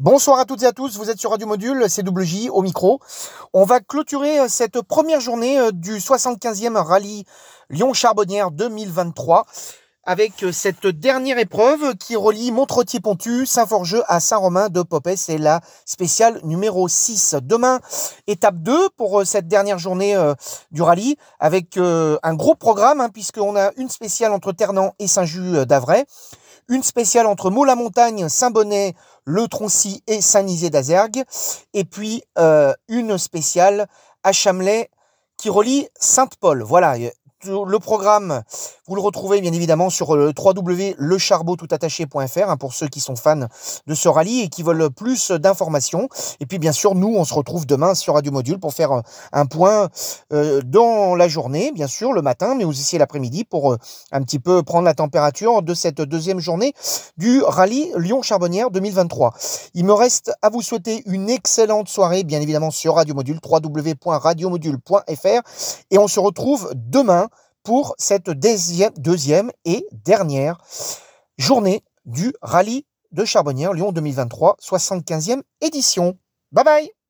Bonsoir à toutes et à tous, vous êtes sur Radio Module, CWJ au micro. On va clôturer euh, cette première journée euh, du 75e rallye Lyon-Charbonnière 2023 avec euh, cette dernière épreuve qui relie Montretier-Pontu, Saint-Forgeux à Saint-Romain de Popet. C'est la spéciale numéro 6. Demain, étape 2 pour cette dernière journée du rallye avec un gros programme hein, puisqu'on a une spéciale entre Ternan et Saint-Just d'Avray une spéciale entre Mont-la-Montagne, Saint-Bonnet, Le Troncy et Saint-Nizier d'Azergue, et puis euh, une spéciale à Chamelais qui relie Sainte-Paul. Voilà, le programme, vous le retrouvez bien évidemment sur le www.lecharbotoutattaché.fr hein, pour ceux qui sont fans de ce rallye et qui veulent plus d'informations. Et puis bien sûr, nous, on se retrouve demain sur Radio Module pour faire un point euh, dans la journée, bien sûr, le matin, mais aussi l'après-midi pour euh, un petit peu prendre la température de cette deuxième journée du rallye Lyon-Charbonnière 2023. Il me reste à vous souhaiter une excellente soirée, bien évidemment sur Radio Module, www.radiomodule.fr et on se retrouve demain pour cette deuxième, et dernière journée du rallye de Charbonnière Lyon 2023, 75e édition. Bye bye